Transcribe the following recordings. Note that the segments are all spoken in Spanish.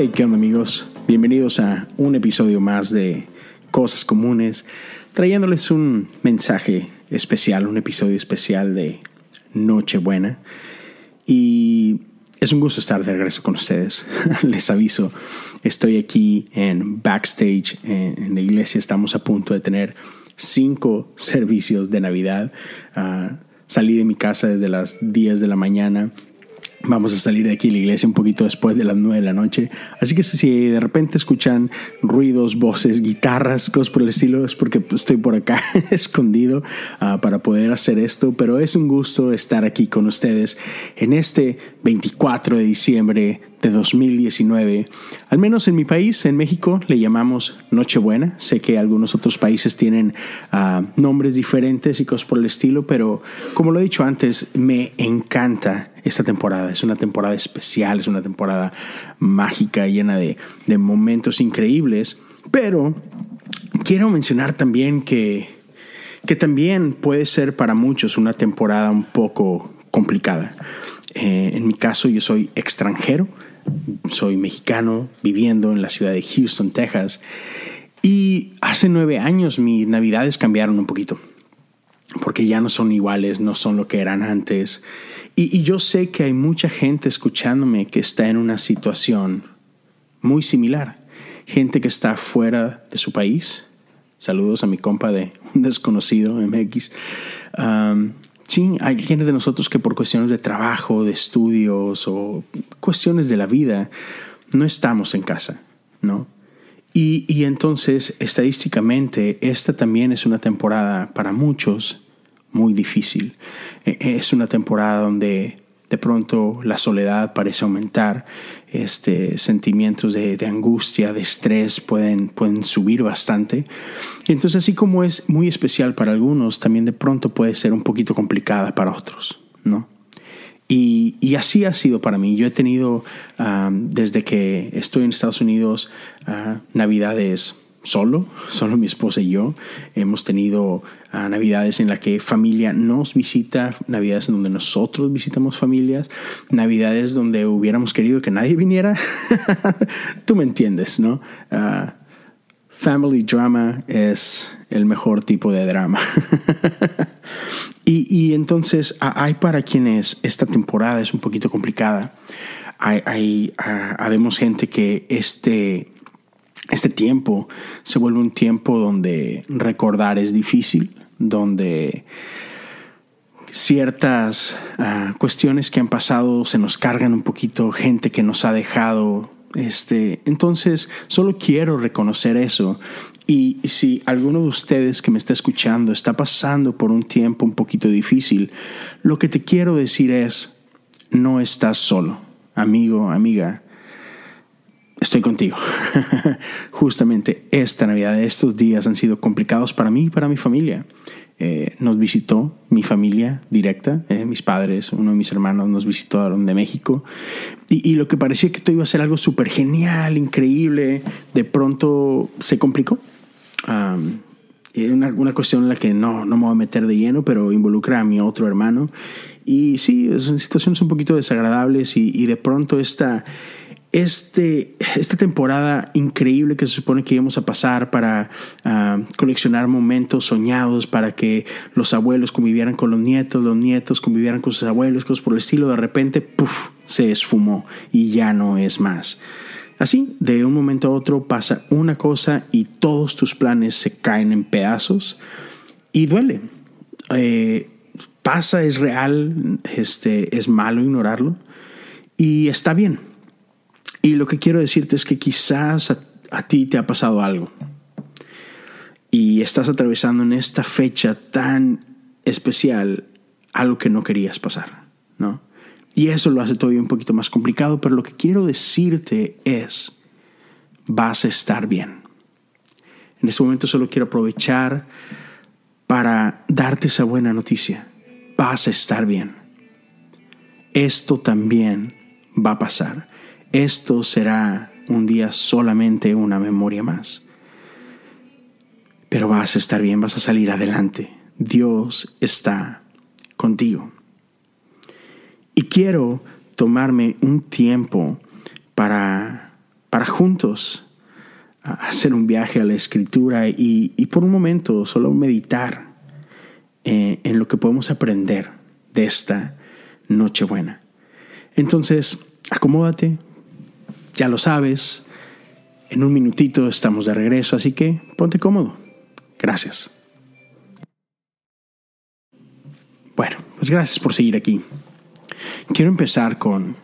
Hey, ¿qué onda amigos? Bienvenidos a un episodio más de Cosas Comunes, trayéndoles un mensaje especial, un episodio especial de Nochebuena. Y es un gusto estar de regreso con ustedes. Les aviso, estoy aquí en backstage en, la iglesia, estamos a punto de tener cinco servicios de Navidad. Ah, salí de mi casa desde las 10 de la mañana Vamos a salir de aquí la iglesia un poquito después de las 9 de la noche. Así que si de repente escuchan ruidos, voces, guitarras, cosas por el estilo, es porque estoy por acá escondido uh, para poder hacer esto. Pero es un gusto estar aquí con ustedes en este 24 de diciembre de 2019. Al menos en mi país, en México, le llamamos Nochebuena. Sé que algunos otros países tienen uh, nombres diferentes y cosas por el estilo, pero como lo he dicho antes, me encanta esta temporada. Es una temporada especial, es una temporada mágica, llena de, momentos increíbles. Pero quiero mencionar también que, que también puede ser para muchos una temporada un poco complicada. Eh, en mi caso, yo soy extranjero, soy mexicano, viviendo en la ciudad de Houston, Texas. Y hace nueve años mis navidades cambiaron un poquito, porque ya no son iguales, no son lo que eran antes. Y, yo sé que hay mucha gente escuchándome que está en una situación muy similar. Gente que está fuera de su país. Saludos a mi compa de un desconocido MX. Um, sí, hay gente de nosotros que por cuestiones de trabajo, de estudios o cuestiones de la vida, no estamos en casa, ¿no? Y, entonces, estadísticamente, esta también es una temporada para muchos muy difícil. E, es una temporada donde de pronto la soledad parece aumentar, este, sentimientos de, angustia, de estrés pueden, pueden subir bastante. Entonces, así como es muy especial para algunos, también de pronto puede ser un poquito complicada para otros, ¿no? Y, así ha sido para mí. Yo he tenido, ah, desde que estoy en Estados Unidos, uh, navidades solo, solo mi esposa y yo. Hemos tenido ah, navidades en las que familia nos visita, navidades en donde nosotros visitamos familias, navidades donde hubiéramos querido que nadie viniera. Tú me entiendes, ¿no? Ah, family drama es el mejor tipo de drama. y, y, entonces hay para quienes esta temporada es un poquito complicada. Hay, gente que este este tiempo se vuelve un tiempo donde recordar es difícil, donde ciertas ah, cuestiones que han pasado se nos cargan un poquito, gente que nos ha dejado. Este, entonces, solo quiero reconocer eso. Y si alguno de ustedes que me está escuchando está pasando por un tiempo un poquito difícil, lo que te quiero decir es, no estás solo, amigo, amiga estoy contigo. Justamente esta Navidad, estos días han sido complicados para mí y para mi familia. Eh, nos visitó mi familia directa, eh, mis padres, uno de mis hermanos nos visitó de México y, lo que parecía que todo iba a ser algo súper genial, increíble, de pronto se complicó. Um, una, una, cuestión en la que no, no me voy a meter de lleno, pero involucra a mi otro hermano. Y sí, son situaciones un poquito desagradables y, y de pronto esta, este, esta temporada increíble que se supone que íbamos a pasar para ah, coleccionar momentos soñados, para que los abuelos convivieran con los nietos, los nietos convivieran con sus abuelos, cosas por el estilo, de repente, puff, se esfumó y ya no es más. Así, de un momento a otro pasa una cosa y todos tus planes se caen en pedazos y duele. Eh, pasa, es real, este, es malo ignorarlo y está bien y lo que quiero decirte es que quizás a, ti te ha pasado algo y estás atravesando en esta fecha tan especial algo que no querías pasar, ¿no? Y eso lo hace todavía un poquito más complicado, pero lo que quiero decirte es, vas a estar bien. En este momento solo quiero aprovechar para darte esa buena noticia. Vas a estar bien. Esto también va a pasar esto será un día solamente una memoria más. Pero vas a estar bien, vas a salir adelante. Dios está contigo. Y quiero tomarme un tiempo para para juntos hacer un viaje a la escritura y, por un momento solo meditar eh, en lo que podemos aprender de esta Nochebuena. Entonces, acomódate, ya lo sabes, en un minutito estamos de regreso, así que ponte cómodo. Gracias. Bueno, pues gracias por seguir aquí. Quiero empezar con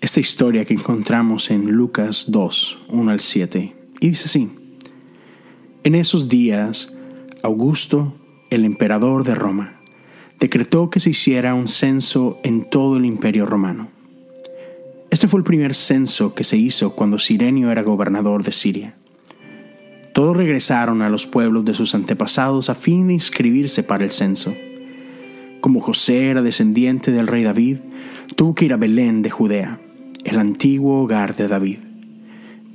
esta historia que encontramos en Lucas 2, 1 al 7. Y dice así, en esos días, Augusto, el emperador de Roma, decretó que se hiciera un censo en todo el imperio romano. Este fue el primer censo que se hizo cuando Sirenio era gobernador de Siria. Todos regresaron a los pueblos de sus antepasados a fin de inscribirse para el censo. Como José era descendiente del rey David, tuvo que ir a Belén de Judea, el antiguo hogar de David.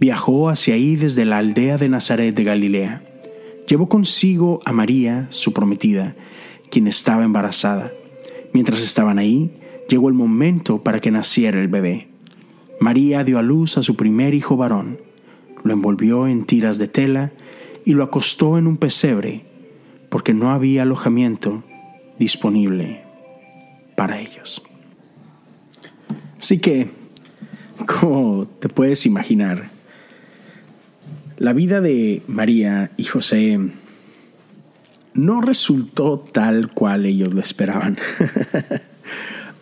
Viajó hacia ahí desde la aldea de Nazaret de Galilea. Llevó consigo a María, su prometida, quien estaba embarazada. Mientras estaban ahí, llegó el momento para que naciera el bebé. María dio a luz a su primer hijo varón, lo envolvió en tiras de tela y lo acostó en un pesebre, porque no había alojamiento disponible para ellos. Así que, como te puedes imaginar, la vida de María y José no resultó tal cual ellos lo esperaban.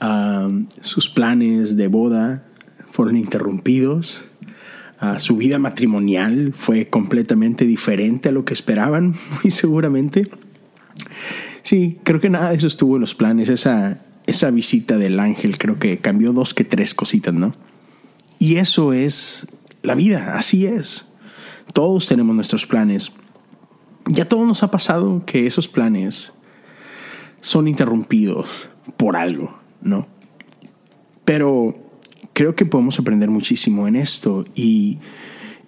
Ah, sus planes de boda fueron interrumpidos. Ah, su vida matrimonial fue completamente diferente a lo que esperaban, muy seguramente. Sí, creo que nada de eso estuvo en los planes. Esa, esa visita del ángel creo que cambió dos que tres cositas, ¿no? Y eso es la vida, así es. Todos tenemos nuestros planes. Ya todo nos ha pasado que esos planes son interrumpidos por algo, ¿no? Pero creo que podemos aprender muchísimo en esto. Y,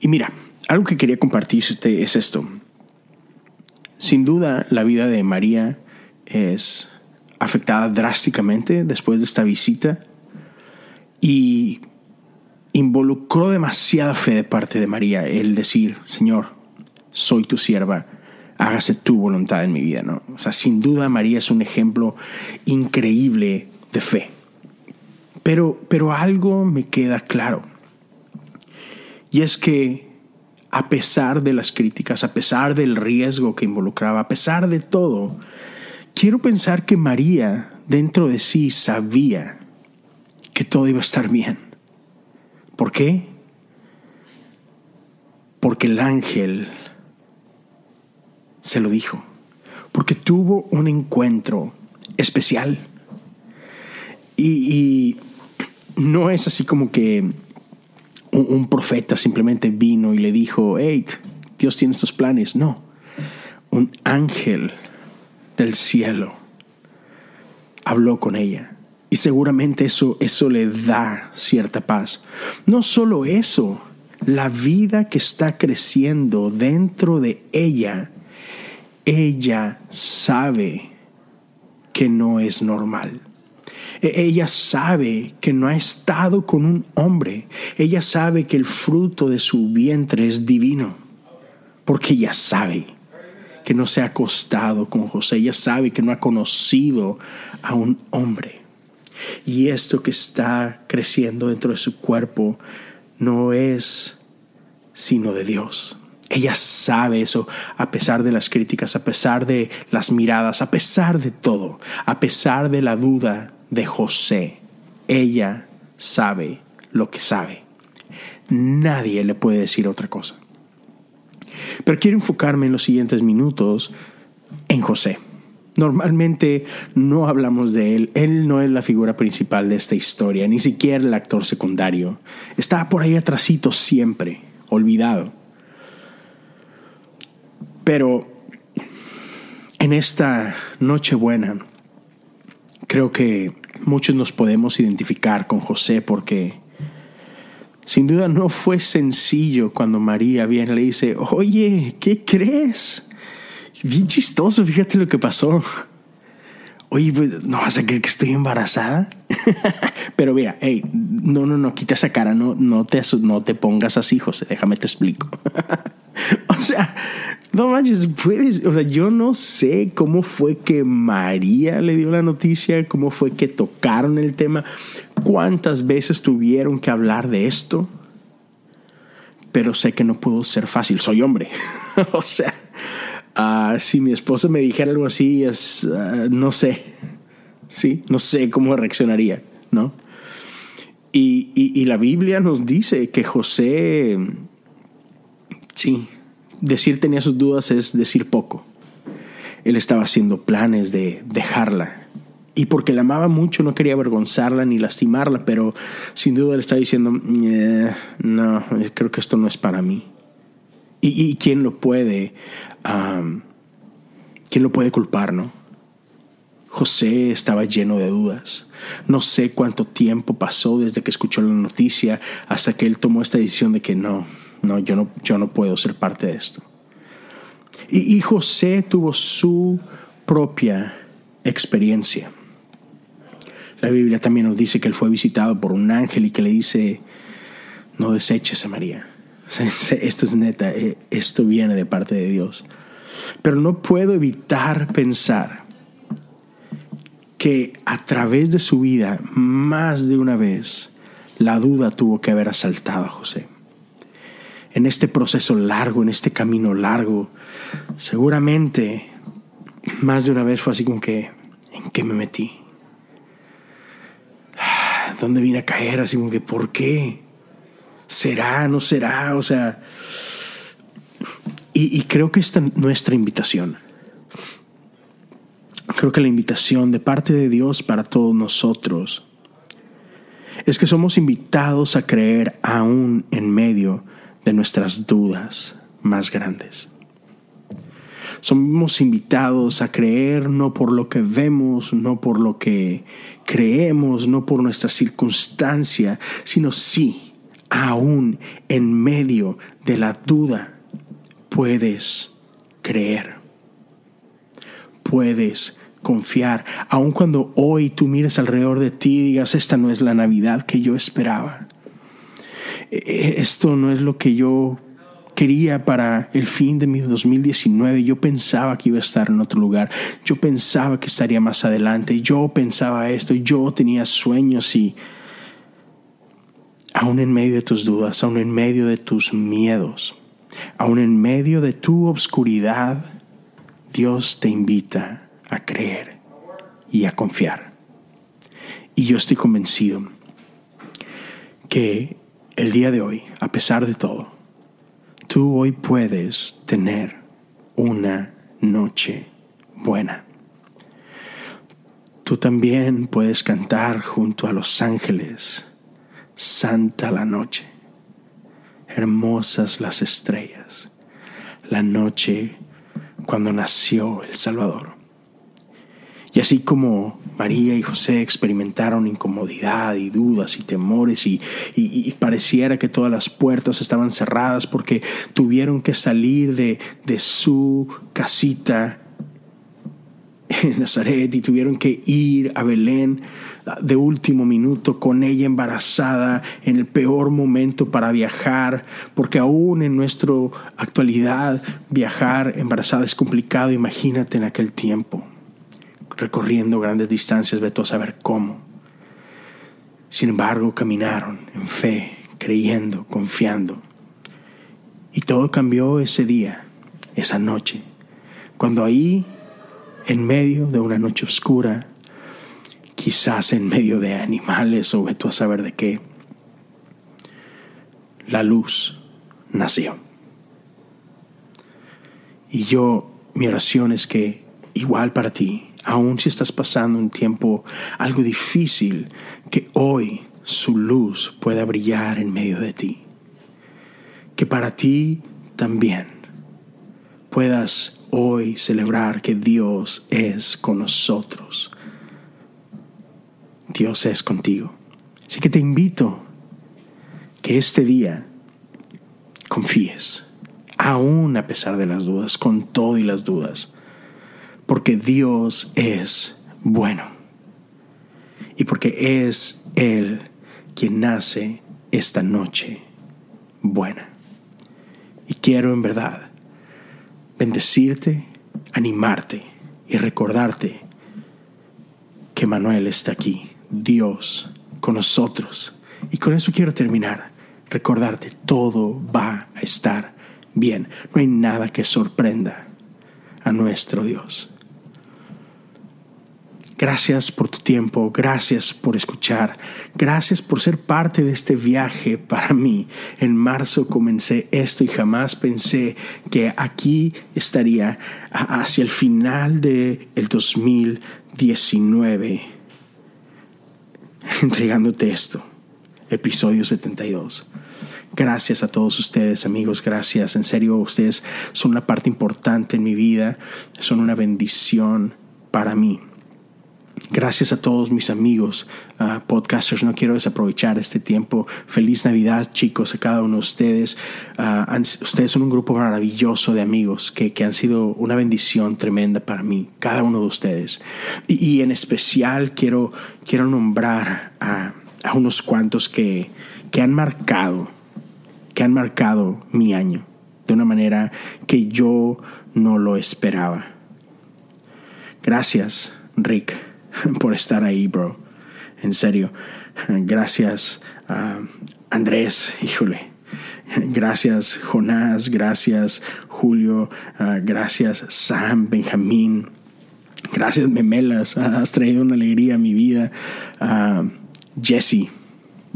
y mira, algo que quería compartirte es esto. Sin duda, la vida de María es afectada drásticamente después de esta visita y involucró demasiada fe de parte de María el decir, Señor, soy tu sierva, hágase tu voluntad en mi vida, ¿no? O sea, sin duda María es un ejemplo increíble de fe. Pero, pero algo me queda claro. Y es que a pesar de las críticas, a pesar del riesgo que involucraba, a pesar de todo, quiero pensar que María dentro de sí sabía que todo iba a estar bien. ¿Por qué? Porque el ángel se lo dijo. Porque tuvo un encuentro especial. Y, no es así como que un, profeta simplemente vino y le dijo, hey, Dios tiene estos planes. No, un ángel del cielo habló con ella. Y seguramente eso, eso le da cierta paz. No solo eso, la vida que está creciendo dentro de ella, ella sabe que no es normal. E, ella sabe que no ha estado con un hombre. Ella sabe que el fruto de su vientre es divino. Porque ella sabe que no se ha acostado con José. Ella sabe que no ha conocido a un hombre. Y esto que está creciendo dentro de su cuerpo no es sino de Dios. Ella sabe eso a pesar de las críticas, a pesar de las miradas, a pesar de todo, a pesar de la duda de José. Ella sabe lo que sabe. Nadie le puede decir otra cosa. Pero quiero enfocarme en los siguientes minutos en José. Normalmente no hablamos de él, él no es la figura principal de esta historia, ni siquiera el actor secundario. Está por ahí atrásito siempre, olvidado. Pero en esta Nochebuena creo que muchos nos podemos identificar con José porque sin duda no fue sencillo cuando María viene y le dice, oye, ¿qué crees? Bien chistoso, fíjate lo que pasó. Oye, pues, ¿no vas a creer que estoy embarazada? Pero mira, hey, no, no, no, quita esa cara, no, no, te, no te pongas así, José, déjame te explico. o sea, no manches, puedes, o sea, yo no sé cómo fue que María le dio la noticia, cómo fue que tocaron el tema, cuántas veces tuvieron que hablar de esto, pero sé que no pudo ser fácil, soy hombre. o sea, uh, si mi esposa me dijera algo así, es, uh, no sé, sí, no sé cómo reaccionaría, ¿no? Y la Biblia nos dice que José, sí, decir tenía sus dudas es decir poco. Él estaba haciendo planes de dejarla. Y porque la amaba mucho no quería avergonzarla ni lastimarla, pero sin duda le estaba diciendo, eh, no, creo que esto no es para mí. ¿Y, quién lo puede, quién lo puede culpar, no? José estaba lleno de dudas. No sé cuánto tiempo pasó desde que escuchó la noticia hasta que él tomó esta decisión de que no, no, yo no, yo no puedo ser parte de esto. Y, y José tuvo su propia experiencia. La Biblia también nos dice que él fue visitado por un ángel y que le dice, no deseches a María. Esto es neta, eh, esto viene de parte de Dios. Pero no puedo evitar pensar que a través de su vida, más de una vez, la duda tuvo que haber asaltado a José en este proceso largo, en este camino largo, seguramente más de una vez fue así como que, ¿en qué me metí? ¿Dónde vine a caer? Así como que, ¿por qué? ¿Será? ¿No será? O sea, y, creo que esta es nuestra invitación. Creo que la invitación de parte de Dios para todos nosotros es que somos invitados a creer aún en medio de nuestras dudas más grandes. Somos invitados a creer no por lo que vemos, no por lo que creemos, no por nuestra circunstancia, sino sí, aún en medio de la duda, puedes creer. Puedes confiar, aun cuando hoy tú mires alrededor de ti y digas, esta no es la Navidad que yo esperaba. Eh, esto no es lo que yo quería para el fin de mi 2019. Yo pensaba que iba a estar en otro lugar. Yo pensaba que estaría más adelante. Yo pensaba esto. Yo tenía sueños y aún en medio de tus dudas, aún en medio de tus miedos, aún en medio de tu obscuridad, Dios te invita a creer y a confiar. Y yo estoy convencido que el día de hoy, a pesar de todo, tú hoy puedes tener una noche buena. Tú también puedes cantar junto a los ángeles, Santa la noche, hermosas las estrellas, la noche cuando nació el Salvador. Y así como María y José experimentaron incomodidad y dudas y temores y, pareciera que todas las puertas estaban cerradas porque tuvieron que salir de, de su casita en Nazaret y tuvieron que ir a Belén de último minuto con ella embarazada en el peor momento para viajar, porque aún en nuestra actualidad viajar embarazada es complicado, imagínate en aquel tiempo recorriendo grandes distancias, ve a saber cómo. Sin embargo, caminaron en fe, creyendo, confiando. Y todo cambió ese día, esa noche, cuando ahí, en medio de una noche oscura, quizás en medio de animales o ve a saber de qué, la luz nació. Y yo, mi oración es que, igual para ti, aun si estás pasando un tiempo algo difícil, que hoy su luz pueda brillar en medio de ti. Que para ti también puedas hoy celebrar que Dios es con nosotros. Dios es contigo. Así que te invito que este día confíes, aún a pesar de las dudas, con todo y las dudas porque Dios es bueno. y porque es Él quien nace esta noche buena. Y quiero en verdad bendecirte, animarte y recordarte que Manuel está aquí, Dios con nosotros. Y con eso quiero terminar. Recordarte, todo va a estar bien. No hay nada que sorprenda a nuestro Dios. Gracias por tu tiempo, gracias por escuchar, gracias por ser parte de este viaje para mí. En marzo comencé esto y jamás pensé que aquí estaría hacia el final del el 2019 entregándote esto, episodio 72. Gracias a todos ustedes, amigos, gracias. En serio, ustedes son una parte importante en mi vida, son una bendición para mí. Gracias a todos mis amigos podcasters. No quiero desaprovechar este tiempo. Feliz Navidad, chicos, a cada uno de ustedes. Ah, ustedes son un grupo maravilloso de amigos que, que, han sido una bendición tremenda para mí, cada uno de ustedes. Y, en especial quiero, quiero nombrar a, a unos cuantos que, que han marcado, que han marcado mi año de una manera que yo no lo esperaba. Gracias, Rick por estar ahí, bro. En serio. Gracias, Andrés, híjole. Gracias, Jonás. Gracias, Julio. Ah, gracias, Sam, Benjamín. Gracias, Memelas. has traído una alegría a mi vida. Ah, Jesse,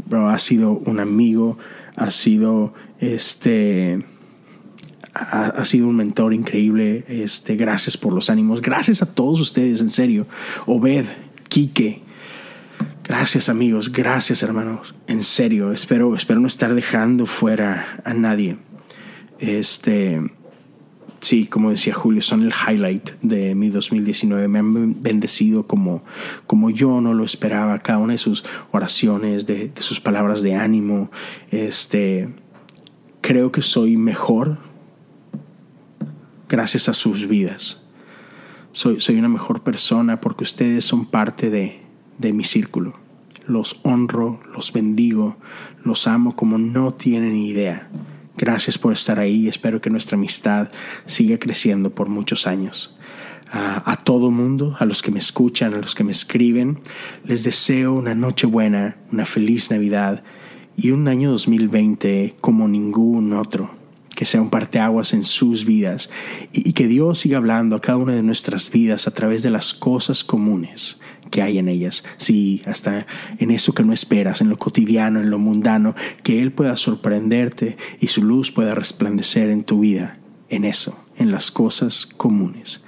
bro, ha sido un amigo. Ha sido este ha, sido un mentor increíble. Este, gracias por los ánimos. Gracias a todos ustedes, en serio. Obed, Quique. Gracias amigos, gracias hermanos. En serio, espero, espero no estar dejando fuera a nadie. Este, sí, como decía Julio, son el highlight de mi 2019. Me han bendecido como, como yo no lo esperaba. Cada una de sus oraciones, de, de sus palabras de ánimo. Este, creo que soy mejor gracias a sus vidas. Soy, soy una mejor persona porque ustedes son parte de, de mi círculo. Los honro, los bendigo, los amo como no tienen idea. Gracias por estar ahí. Espero que nuestra amistad siga creciendo por muchos años. a todo mundo, a los que me escuchan, a los que me escriben, les deseo una noche buena, una feliz Navidad y un año 2020 como ningún otro que sea un parteaguas en sus vidas y, que Dios siga hablando a cada una de nuestras vidas a través de las cosas comunes que hay en ellas. Sí, hasta en eso que no esperas, en lo cotidiano, en lo mundano, que Él pueda sorprenderte y su luz pueda resplandecer en tu vida, en eso, en las cosas comunes.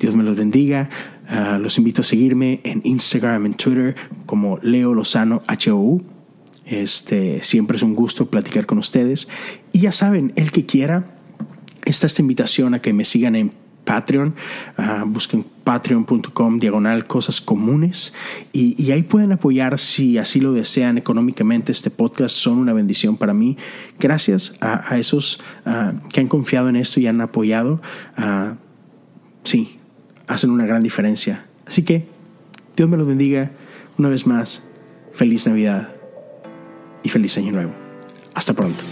Dios me los bendiga. Ah, los invito a seguirme en Instagram, en Twitter como Leo Lozano HOU este, siempre es un gusto platicar con ustedes. Y ya saben, el que quiera, está esta invitación a que me sigan en Patreon, uh, busquen patreon.com diagonal cosas comunes y, ahí pueden apoyar si así lo desean económicamente. Este podcast son una bendición para mí. Gracias a, esos ah, que han confiado en esto y han apoyado. Uh, sí, hacen una gran diferencia. Así que Dios me los bendiga una vez más. Feliz Navidad y feliz año nuevo. Hasta pronto.